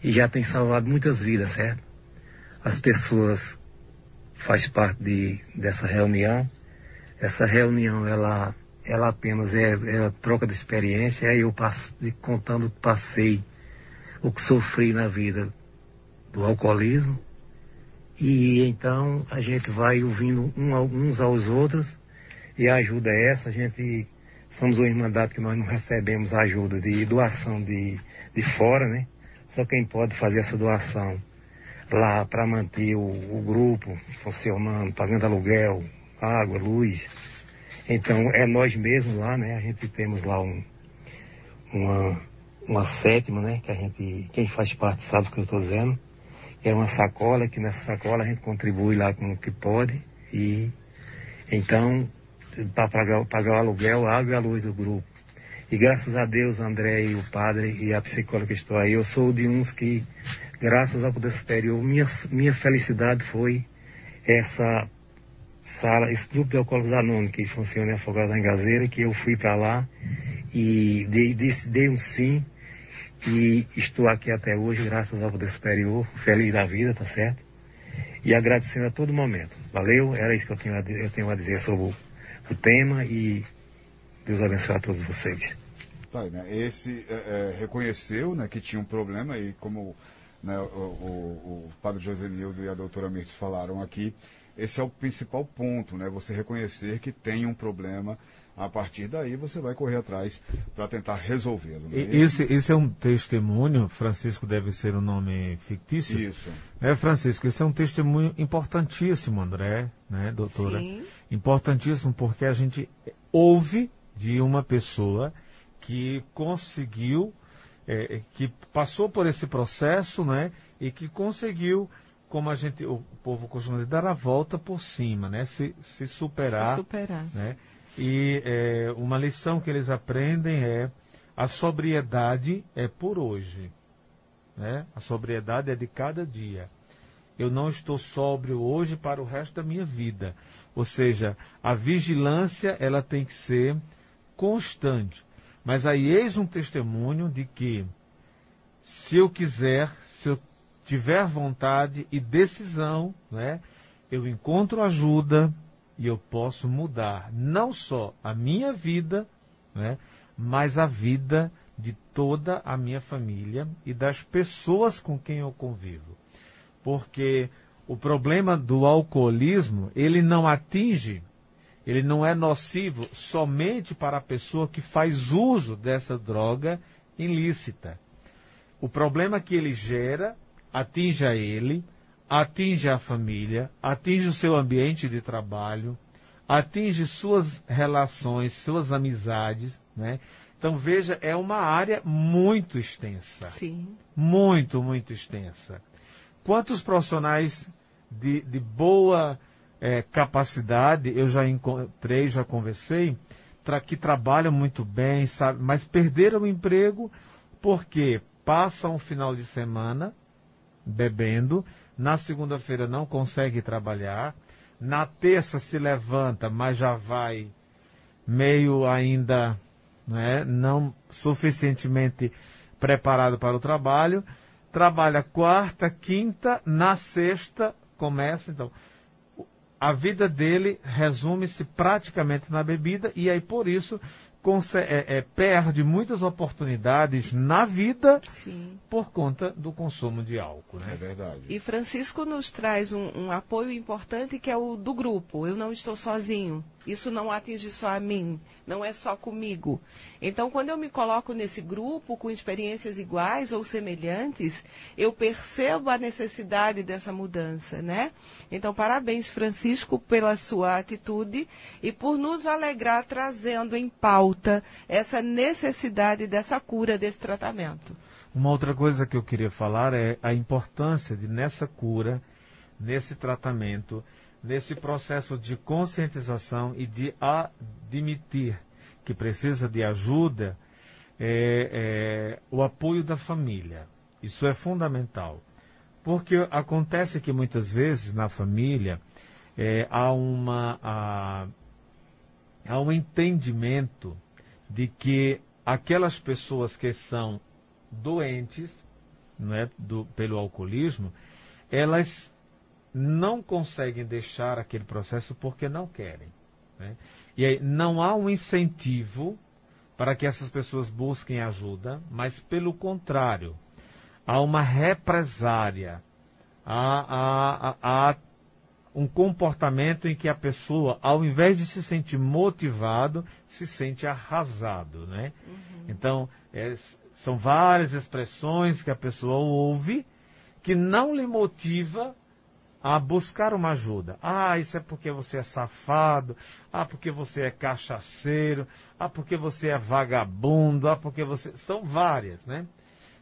e já tem salvado muitas vidas, certo? As pessoas faz parte de, dessa reunião. Essa reunião, ela ela apenas é, é troca de experiência, aí eu passo, contando o que passei, o que sofri na vida do alcoolismo, e então a gente vai ouvindo um, uns aos outros, e a ajuda é essa, a gente somos uma irmandade que nós não recebemos ajuda de doação de, de fora, né? Só quem pode fazer essa doação lá para manter o, o grupo funcionando, pagando aluguel, água, luz, então é nós mesmos lá, né? A gente temos lá um, uma, uma sétima, né? Que a gente, quem faz parte sabe o que eu estou dizendo. É uma sacola, que nessa sacola a gente contribui lá com o que pode. E então, para pagar, pagar o aluguel, a água e a luz do grupo. E graças a Deus, André e o padre e a psicóloga que estou aí, eu sou de uns que, graças ao Poder Superior, minha, minha felicidade foi essa sala, esse grupo de alcoólicos anônimos que funciona em Afogado da Engazeira, que eu fui para lá e dei, dei, um sim e estou aqui até hoje, graças ao Poder Superior, feliz da vida, tá certo? E agradecendo a todo momento. Valeu, era isso que eu tenho a, eu tenho a dizer sobre o, o tema e Deus abençoe a todos vocês. Tá, né? Esse é, é, reconheceu né, que tinha um problema e como né, o, o, o padre Josenildo e a doutora Mirtes falaram aqui, esse é o principal ponto, né? Você reconhecer que tem um problema. A partir daí você vai correr atrás para tentar resolvê-lo. Né? Esse, esse é um testemunho, Francisco deve ser um nome fictício. Isso. É, Francisco, esse é um testemunho importantíssimo, André, né, doutora? Sim. Importantíssimo porque a gente ouve de uma pessoa que conseguiu, é, que passou por esse processo, né, e que conseguiu como a gente, o povo costuma dizer, dar a volta por cima, né? Se, se superar. Se superar. Né? E é, uma lição que eles aprendem é a sobriedade é por hoje. Né? A sobriedade é de cada dia. Eu não estou sóbrio hoje para o resto da minha vida. Ou seja, a vigilância ela tem que ser constante. Mas aí eis um testemunho de que se eu quiser, tiver vontade e decisão, né, eu encontro ajuda e eu posso mudar não só a minha vida, né, mas a vida de toda a minha família e das pessoas com quem eu convivo. Porque o problema do alcoolismo, ele não atinge, ele não é nocivo somente para a pessoa que faz uso dessa droga ilícita. O problema que ele gera atinge a ele, atinge a família, atinge o seu ambiente de trabalho, atinge suas relações, suas amizades, né? Então veja, é uma área muito extensa. Sim. Muito, muito extensa. Quantos profissionais de, de boa é, capacidade eu já encontrei, já conversei, tra que trabalham muito bem, sabe, mas perderam o emprego porque passam um final de semana bebendo, na segunda-feira não consegue trabalhar, na terça se levanta, mas já vai meio ainda né, não suficientemente preparado para o trabalho. Trabalha quarta, quinta, na sexta começa. Então, a vida dele resume-se praticamente na bebida e aí por isso é, é, perde muitas oportunidades na vida Sim. por conta do consumo de álcool. Né? É verdade. E Francisco nos traz um, um, apoio importante que é o do grupo. Eu não estou sozinho. Isso não atinge só a mim, não é só comigo. Então, quando eu me coloco nesse grupo com experiências iguais ou semelhantes, eu percebo a necessidade dessa mudança, né? Então, parabéns, Francisco, pela sua atitude e por nos alegrar trazendo em pauta essa necessidade dessa cura, desse tratamento. Uma outra coisa que eu queria falar é a importância de nessa cura, nesse tratamento, nesse processo de conscientização e de admitir que precisa de ajuda, é, é, o apoio da família. Isso é fundamental. Porque acontece que muitas vezes na família é, há, uma, há, há um entendimento de que aquelas pessoas que são doentes é, do, pelo alcoolismo, elas não conseguem deixar aquele processo porque não querem. Né? E aí não há um incentivo para que essas pessoas busquem ajuda, mas pelo contrário, há uma represária, há, há, há, um comportamento em que a pessoa, ao invés de se sentir motivado, se sente arrasado. Né? Uhum. Então, é, são várias expressões que a pessoa ouve que não lhe motiva a buscar uma ajuda. Ah, isso é porque você é safado, ah, porque você é cachaceiro, ah, porque você é vagabundo, ah, porque você. São várias, né?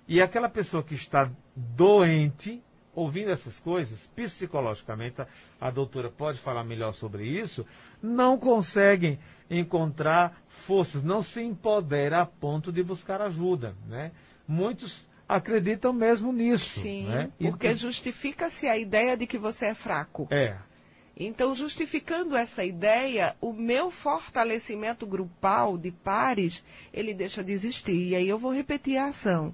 E aquela pessoa que está doente, ouvindo essas coisas, psicologicamente, a, a doutora pode falar melhor sobre isso, não conseguem encontrar forças, não se empodera a ponto de buscar ajuda, né? Muitos acreditam mesmo nisso. Sim, né? porque justifica-se a ideia de que você é fraco. É. Então, justificando essa ideia, o meu fortalecimento grupal de pares, ele deixa de existir. E aí eu vou repetir a ação.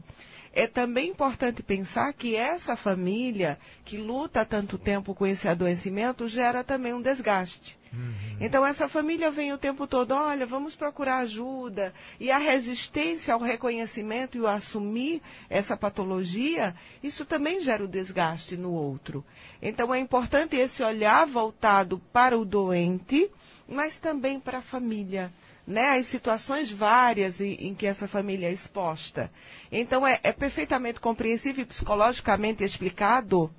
É também importante pensar que essa família que luta há tanto tempo com esse adoecimento gera também um desgaste. Uhum. Então essa família vem o tempo todo, olha, vamos procurar ajuda. E a resistência ao reconhecimento e o assumir essa patologia, isso também gera o desgaste no outro. Então é importante esse olhar voltado para o doente, mas também para a família né, as situações várias em, em, que essa família é exposta. Então, é, é, perfeitamente compreensível e psicologicamente explicado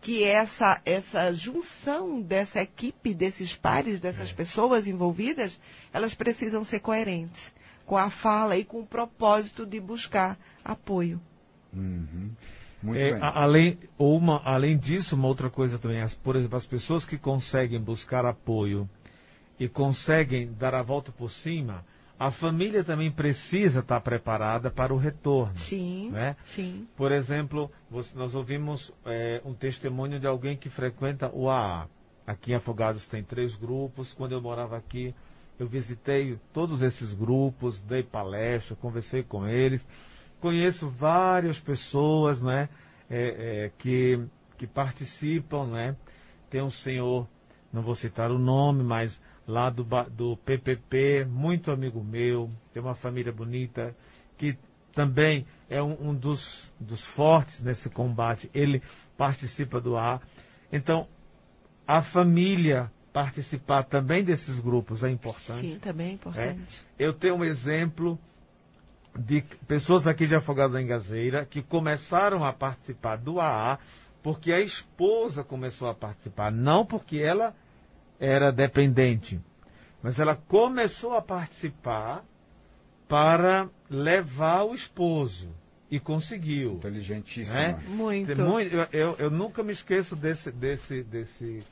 que essa, essa junção dessa equipe, desses pares, dessas é. pessoas envolvidas, elas precisam ser coerentes com a fala e com o propósito de buscar apoio. Uhum. Muito é, bem. Além, uma, além disso, uma outra coisa também, as, por exemplo, as pessoas que conseguem buscar apoio e conseguem dar a volta por cima, a família também precisa estar preparada para o retorno. Sim, né? sim. Por exemplo, nós ouvimos é, um testemunho de alguém que frequenta o AA. Aqui em Afogados tem três grupos. Quando eu morava aqui, eu visitei todos esses grupos, dei palestra, conversei com eles. Conheço várias pessoas né, é, é, que, que participam. Né? Tem um senhor, não vou citar o nome, mas lá do, do PPP, muito amigo meu, tem uma família bonita, que também é um, um dos, dos fortes nesse combate. Ele participa do AA. Então, a família participar também desses grupos é importante. Sim, também é importante. É. Eu tenho um exemplo de pessoas aqui de Afogados da Engazeira que começaram a participar do AA porque a esposa começou a participar, não porque ela era dependente, mas ela começou a participar para levar o esposo e conseguiu. Inteligentíssima. Né? Muito. Eu, eu, eu, nunca me esqueço desse, desse, desse,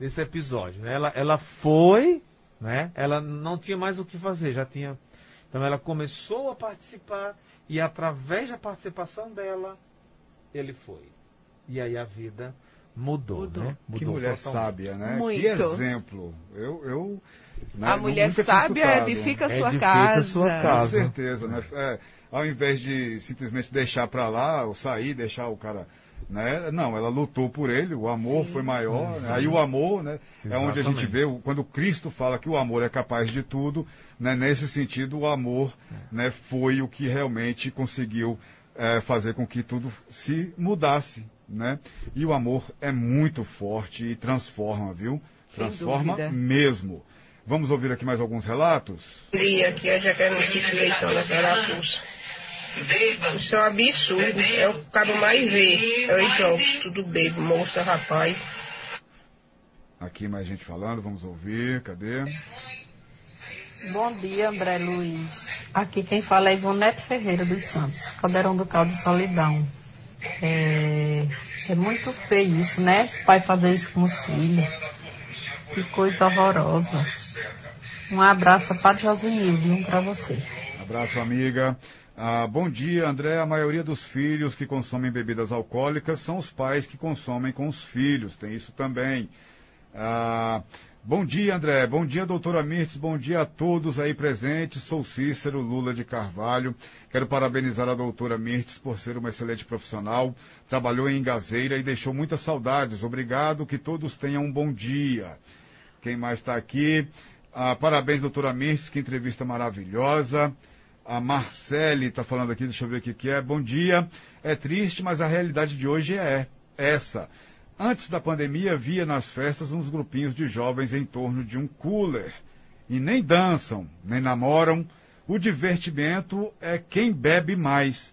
desse episódio. Né? Ela, ela foi, né? ela não tinha mais o que fazer, já tinha. Então ela começou a participar e através da participação dela, ele foi. E aí a vida mudou. Mudou. Né? mudou que mulher totalmente. sábia, né? Muito. Que exemplo. Eu, eu né, a mulher sábia edifica, sua, edifica casa. sua casa. Com certeza, né? É, ao invés de simplesmente deixar para lá, ou sair, deixar o cara né? Não, ela lutou por ele, o amor Sim. foi maior. Né? Aí o amor, né? Exatamente. É onde a gente vê, quando Cristo fala que o amor é capaz de tudo, né? nesse sentido, o amor né? foi o que realmente conseguiu é, fazer com que tudo se mudasse. Né? E o amor é muito forte e transforma, viu? Transforma mesmo. Vamos ouvir aqui mais alguns relatos? Sim, aqui é Jacaré Leitão, da Carapuça. Isso é um absurdo. É o cabo mais vê. É o tudo bebo, moça, rapaz. Aqui mais gente falando, vamos ouvir, cadê? Bom dia, André Luiz. Aqui quem fala é Ivonete Ferreira dos Santos, Caldeirão do Caldo Solidão. É, é muito feio isso, né? O pai fazer isso com os filhos. Que coisa horrorosa. Um abraço para Josinildo, um para você. Abraço, amiga. Ah, bom dia, André. A maioria dos filhos que consomem bebidas alcoólicas são os pais que consomem com os filhos. Tem isso também. Ah, bom dia, André. Bom dia, doutora Mirtz. Bom dia a todos aí presentes. Sou Cícero Lula de Carvalho. Quero parabenizar a doutora Mirtz por ser uma excelente profissional. Trabalhou em Gazeira e deixou muitas saudades. Obrigado. Que todos tenham um bom dia. Quem mais está aqui? Ah, parabéns, doutora Mirtz. Que entrevista maravilhosa. A Marcele está falando aqui, deixa eu ver o que, que é. Bom dia. É triste, mas a realidade de hoje é essa. Antes da pandemia, via nas festas uns grupinhos de jovens em torno de um cooler. E nem dançam, nem namoram. O divertimento é quem bebe mais.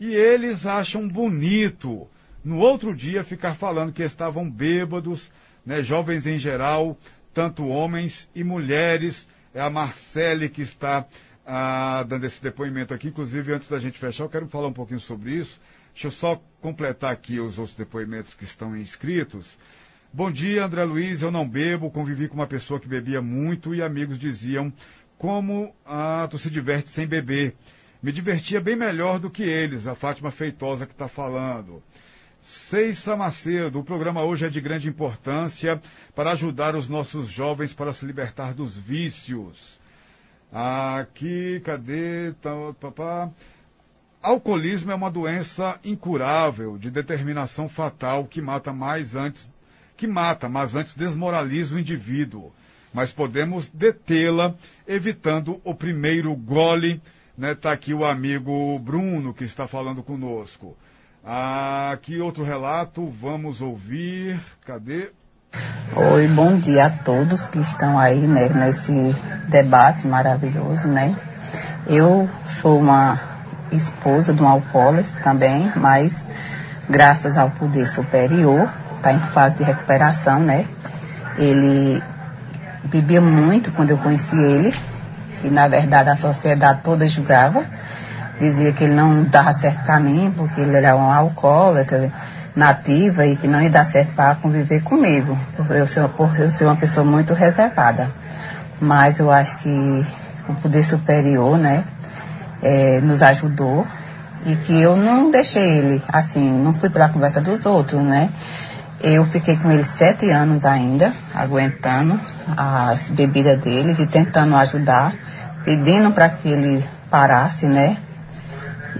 E eles acham bonito. No outro dia, ficar falando que estavam bêbados, né, jovens em geral, tanto homens e mulheres. É a Marcele que está ah, dando esse depoimento aqui. Inclusive, antes da gente fechar, eu quero falar um pouquinho sobre isso. Deixa eu só completar aqui os outros depoimentos que estão inscritos. Bom dia, André Luiz. Eu não bebo, convivi com uma pessoa que bebia muito e amigos diziam como ah, tu se diverte sem beber. Me divertia bem melhor do que eles, a Fátima Feitosa que está falando. Ceissa Macedo, o programa hoje é de grande importância para ajudar os nossos jovens para se libertar dos vícios. Aqui, cadê? Tá, papá. Alcoolismo é uma doença incurável, de determinação fatal, que mata mais antes, que mata, mas antes desmoraliza o indivíduo. Mas podemos detê-la evitando o primeiro gole. Né? Tá aqui o amigo Bruno que está falando conosco. Aqui outro relato, vamos ouvir. Cadê? Oi, bom dia a todos que estão aí né, nesse debate maravilhoso, né? Eu sou uma esposa de um alcoólatra também, mas graças ao poder superior, está em fase de recuperação, né? Ele bebia muito quando eu conheci ele, e na verdade a sociedade toda julgava, dizia que ele não dava certo para mim, porque ele era um alcoólatra, nativa e que não ia dar certo para conviver comigo, por eu, ser, por eu ser uma pessoa muito reservada. Mas eu acho que o poder superior, né, é, nos ajudou e que eu não deixei ele assim, não fui pela conversa dos outros, né. Eu fiquei com ele sete anos ainda, aguentando as bebidas deles e tentando ajudar, pedindo para que ele parasse, né,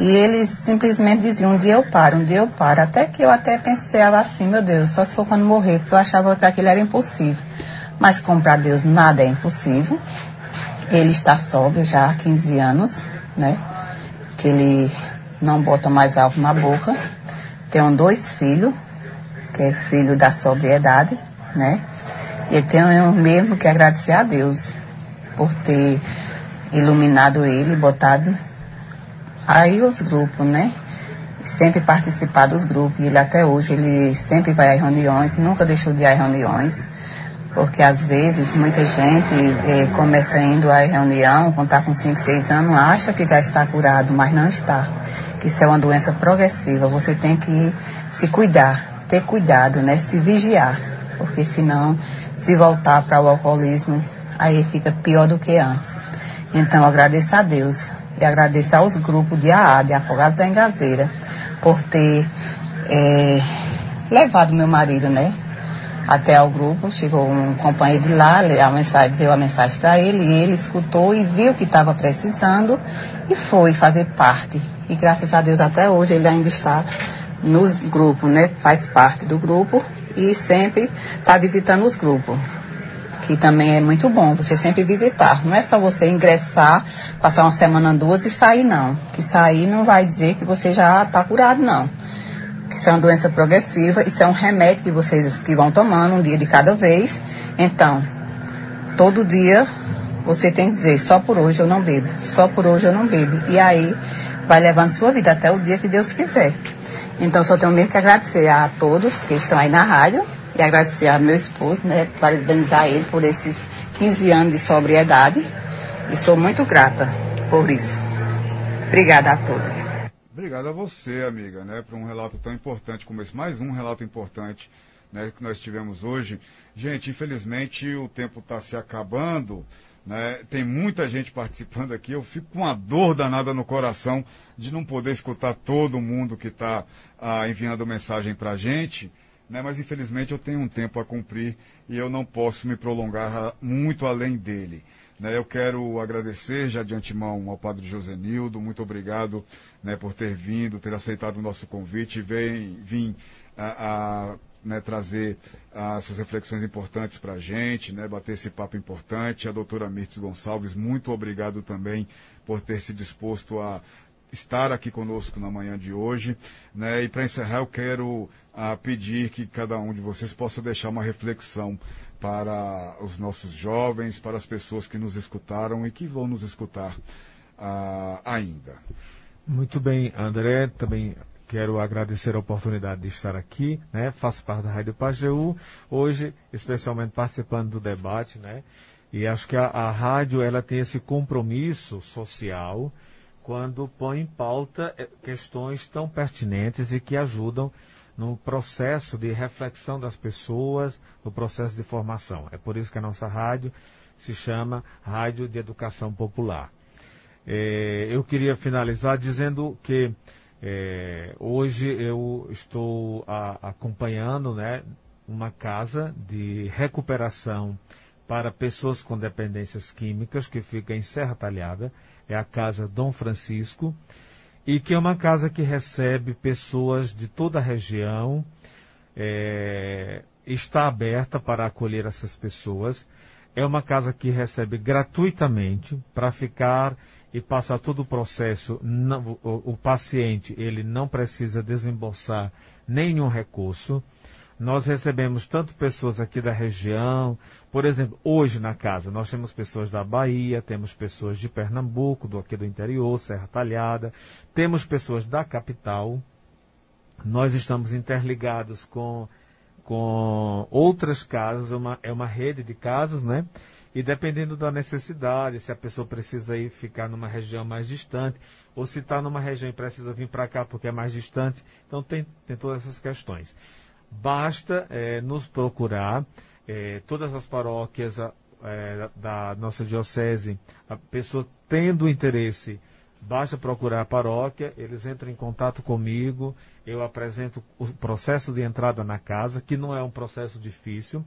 e eles simplesmente diziam, um dia eu paro, um dia eu paro. Até que eu até pensava assim, meu Deus, só se for quando morrer, porque eu achava que aquilo era impossível. Mas como para Deus nada é impossível. Ele está sóbrio já há 15 anos, né? que ele não bota mais alvo na boca. Tenho dois filhos, que é filho da sobriedade, né? E tenho mesmo que agradecer a Deus por ter iluminado ele, botado aí os grupos, né? Sempre participar dos grupos. Ele até hoje, ele sempre vai às reuniões, nunca deixou de ir às reuniões. Porque às vezes muita gente eh, começa indo à reunião, quando está com 5, 6 anos, acha que já está curado, mas não está. Isso é uma doença progressiva. Você tem que se cuidar, ter cuidado, né? Se vigiar. Porque senão, se voltar para o alcoolismo, aí fica pior do que antes. Então, agradeço a Deus e agradeço aos grupos de AA, de Afogados da Engazeira, por ter eh, levado meu marido, né? até ao grupo, chegou um companheiro de lá, a mensagem, deu a mensagem para ele, e ele escutou e viu que estava precisando e foi fazer parte. E graças a Deus até hoje ele ainda está nos grupos, né? Faz parte do grupo e sempre está visitando os grupos. Que também é muito bom você sempre visitar. Não é só você ingressar, passar uma semana, duas e sair, não. Que sair não vai dizer que você já está curado, não que isso é doença progressiva, isso é um remédio que vocês que vão tomando um dia de cada vez. Então, todo dia você tem que dizer, só por hoje eu não bebo, só por hoje eu não bebo. E aí vai levando sua vida até o dia que Deus quiser. Então só tenho mesmo que agradecer a todos que estão aí na rádio e agradecer a meu esposo, né, parabenizar ele por esses 15 anos de sobriedade. E sou muito grata por isso. Obrigada a todos. Obrigado a você, amiga, né, por um relato tão importante como esse. Mais um relato importante né, que nós tivemos hoje. Gente, infelizmente o tempo está se acabando. Né? Tem muita gente participando aqui. Eu fico com uma dor danada no coração de não poder escutar todo mundo que está ah, enviando mensagem para a gente. Né? Mas infelizmente eu tenho um tempo a cumprir e eu não posso me prolongar muito além dele. Né, eu quero agradecer já de antemão ao Padre Josenildo, muito obrigado né, por ter vindo, ter aceitado o nosso convite vem, vir a, a né, trazer a, essas reflexões importantes para a gente, né, bater esse papo importante. A doutora Mirtes Gonçalves, muito obrigado também por ter se disposto a estar aqui conosco na manhã de hoje. Né, e para encerrar, eu quero a, pedir que cada um de vocês possa deixar uma reflexão para os nossos jovens, para as pessoas que nos escutaram e que vão nos escutar uh, ainda. Muito bem, André, também quero agradecer a oportunidade de estar aqui, né? Faço parte da Rádio Pajeú, hoje, especialmente participando do debate, né? E acho que a, a rádio, ela tem esse compromisso social quando põe em pauta eh, questões tão pertinentes e que ajudam no processo de reflexão das pessoas, no processo de formação. É por isso que a nossa rádio se chama Rádio de Educação Popular. É, eu queria finalizar dizendo que é, hoje eu estou a, acompanhando né, uma casa de recuperação para pessoas com dependências químicas que fica em Serra Talhada. É a Casa Dom Francisco e que é uma casa que recebe pessoas de toda a região, é, está aberta para acolher essas pessoas. É uma casa que recebe gratuitamente para ficar e passar todo o processo. Não, o, o paciente ele não precisa desembolsar nenhum recurso. Nós recebemos tanto pessoas aqui da região, por exemplo, hoje na casa nós temos pessoas da Bahia, temos pessoas de Pernambuco, do aqui do interior, Serra Talhada, temos pessoas da capital. Nós estamos interligados com, com outras casas, uma, é uma rede de casas, né? E dependendo da necessidade, se a pessoa precisa ir ficar numa região mais distante, ou se está numa região e precisa vir para cá porque é mais distante, então tem, tem todas essas questões. Basta é, nos procurar, é, todas as paróquias é, da nossa diocese, a pessoa tendo interesse, basta procurar a paróquia, eles entram em contato comigo, eu apresento o processo de entrada na casa, que não é um processo difícil.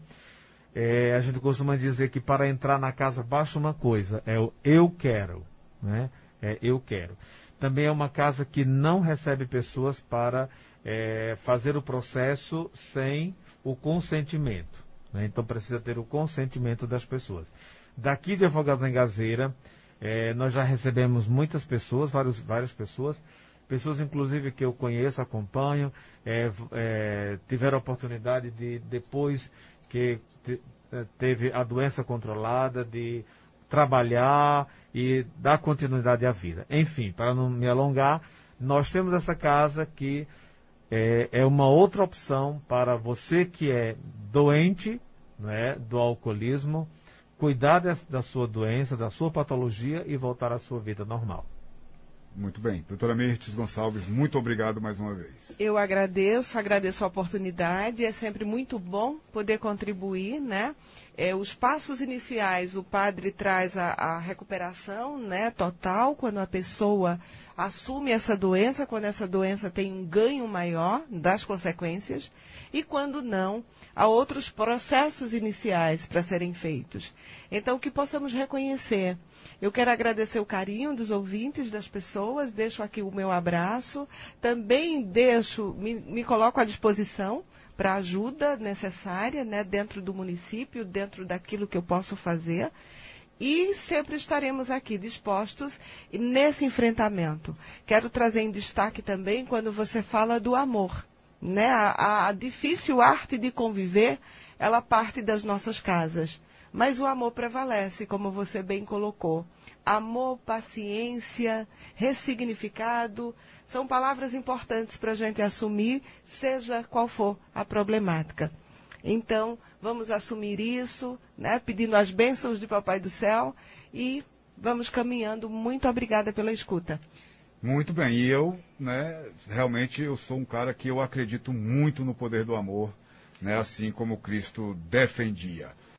É, a gente costuma dizer que para entrar na casa basta uma coisa, é o eu quero, né? É eu quero. Também é uma casa que não recebe pessoas para é, fazer o processo sem o consentimento. Né? Então precisa ter o consentimento das pessoas. Daqui de Afogados em Gazeira, É, nós já recebemos muitas pessoas, vários, várias pessoas, pessoas inclusive que eu conheço, acompanho, é, é, tiveram a oportunidade de, depois que te, é, teve a doença controlada, de trabalhar e dar continuidade à vida. Enfim, para não me alongar, nós temos essa casa que é, é uma outra opção para você que é doente né, do alcoolismo, cuidar de, da sua doença, da sua patologia e voltar à sua vida normal. Muito bem. Doutora Mirtes Gonçalves, muito obrigado mais uma vez. Eu agradeço, agradeço a oportunidade. É sempre muito bom poder contribuir, né? É, os passos iniciais, o padre traz a, a recuperação né, total, quando a pessoa assume essa doença, quando essa doença tem um ganho maior das consequências, e quando não, há outros processos iniciais para serem feitos. Então, que possamos reconhecer. Eu quero agradecer o carinho dos ouvintes, das pessoas, deixo aqui o meu abraço, também deixo, me, me coloco à disposição para ajuda necessária, né, dentro do município, dentro daquilo que eu posso fazer. E sempre estaremos aqui dispostos nesse enfrentamento. Quero trazer em destaque também quando você fala do amor. Né? A, a difícil arte de conviver, ela parte das nossas casas. Mas o amor prevalece, como você bem colocou. Amor, paciência, ressignificado, são palavras importantes para a gente assumir, seja qual for a problemática. Então, vamos assumir isso, né, pedindo as bênçãos de Papai do Céu e vamos caminhando. Muito obrigada pela escuta. Muito bem, e eu, né, realmente eu sou um cara que eu acredito muito no poder do amor, né, assim como Cristo defendia.